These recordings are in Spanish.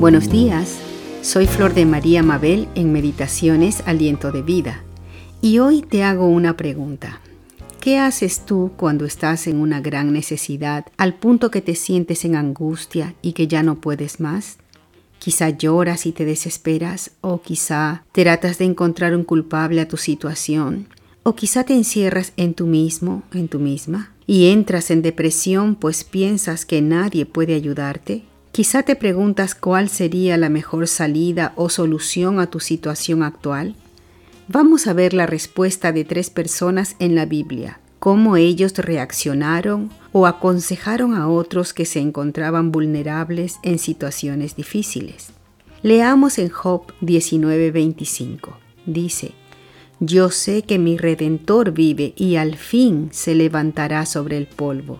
Buenos días, soy Flor de María Mabel en Meditaciones Aliento de Vida y hoy te hago una pregunta. ¿Qué haces tú cuando estás en una gran necesidad al punto que te sientes en angustia y que ya no puedes más? Quizá lloras y te desesperas o quizá tratas de encontrar un culpable a tu situación o quizá te encierras en tú mismo, en tú misma y entras en depresión pues piensas que nadie puede ayudarte. Quizá te preguntas cuál sería la mejor salida o solución a tu situación actual. Vamos a ver la respuesta de tres personas en la Biblia, cómo ellos reaccionaron o aconsejaron a otros que se encontraban vulnerables en situaciones difíciles. Leamos en Job 19:25. Dice, Yo sé que mi redentor vive y al fin se levantará sobre el polvo.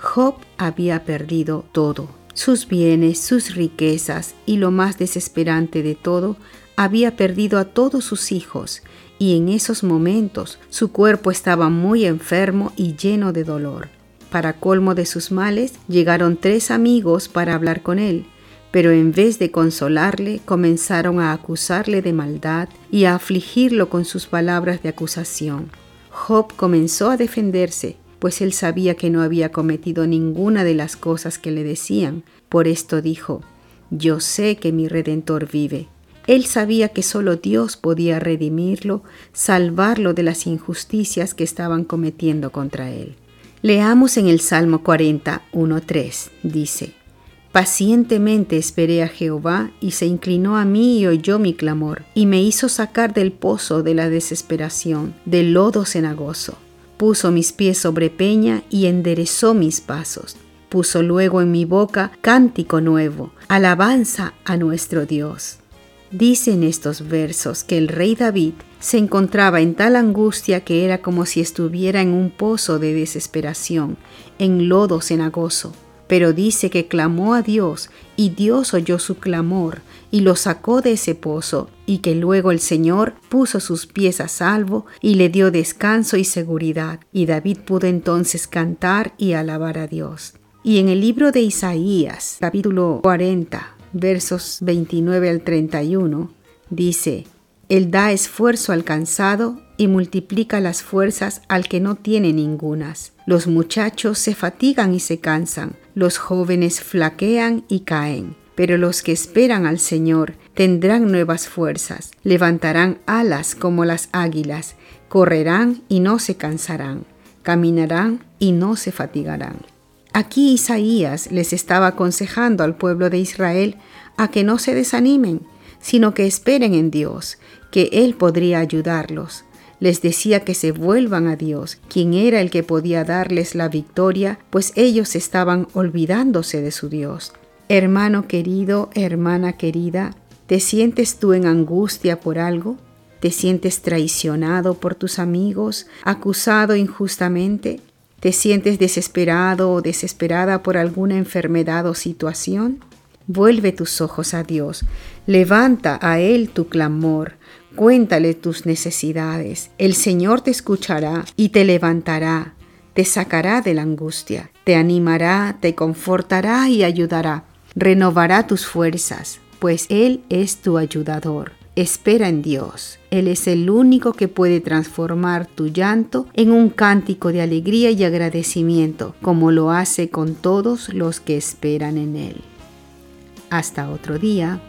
Job había perdido todo, sus bienes, sus riquezas y lo más desesperante de todo, había perdido a todos sus hijos y en esos momentos su cuerpo estaba muy enfermo y lleno de dolor. Para colmo de sus males, llegaron tres amigos para hablar con él, pero en vez de consolarle, comenzaron a acusarle de maldad y a afligirlo con sus palabras de acusación. Job comenzó a defenderse, pues él sabía que no había cometido ninguna de las cosas que le decían. Por esto dijo, Yo sé que mi Redentor vive él sabía que solo Dios podía redimirlo, salvarlo de las injusticias que estaban cometiendo contra él. Leamos en el Salmo 41.3, dice, Pacientemente esperé a Jehová y se inclinó a mí y oyó mi clamor, y me hizo sacar del pozo de la desesperación, del lodo cenagoso. Puso mis pies sobre peña y enderezó mis pasos. Puso luego en mi boca cántico nuevo, alabanza a nuestro Dios. Dicen estos versos que el rey David se encontraba en tal angustia que era como si estuviera en un pozo de desesperación, en lodo cenagoso. Pero dice que clamó a Dios y Dios oyó su clamor y lo sacó de ese pozo y que luego el Señor puso sus pies a salvo y le dio descanso y seguridad y David pudo entonces cantar y alabar a Dios. Y en el libro de Isaías, capítulo 40, versos 29 al 31, dice, Él da esfuerzo al cansado y multiplica las fuerzas al que no tiene ningunas. Los muchachos se fatigan y se cansan, los jóvenes flaquean y caen. Pero los que esperan al Señor tendrán nuevas fuerzas, levantarán alas como las águilas, correrán y no se cansarán, caminarán y no se fatigarán. Aquí Isaías les estaba aconsejando al pueblo de Israel a que no se desanimen, sino que esperen en Dios, que Él podría ayudarlos. Les decía que se vuelvan a Dios, quien era el que podía darles la victoria, pues ellos estaban olvidándose de su Dios. Hermano querido, hermana querida, ¿te sientes tú en angustia por algo? ¿Te sientes traicionado por tus amigos, acusado injustamente? ¿Te sientes desesperado o desesperada por alguna enfermedad o situación? Vuelve tus ojos a Dios, levanta a Él tu clamor, cuéntale tus necesidades. El Señor te escuchará y te levantará, te sacará de la angustia, te animará, te confortará y ayudará, renovará tus fuerzas, pues Él es tu ayudador. Espera en Dios. Él es el único que puede transformar tu llanto en un cántico de alegría y agradecimiento, como lo hace con todos los que esperan en Él. Hasta otro día.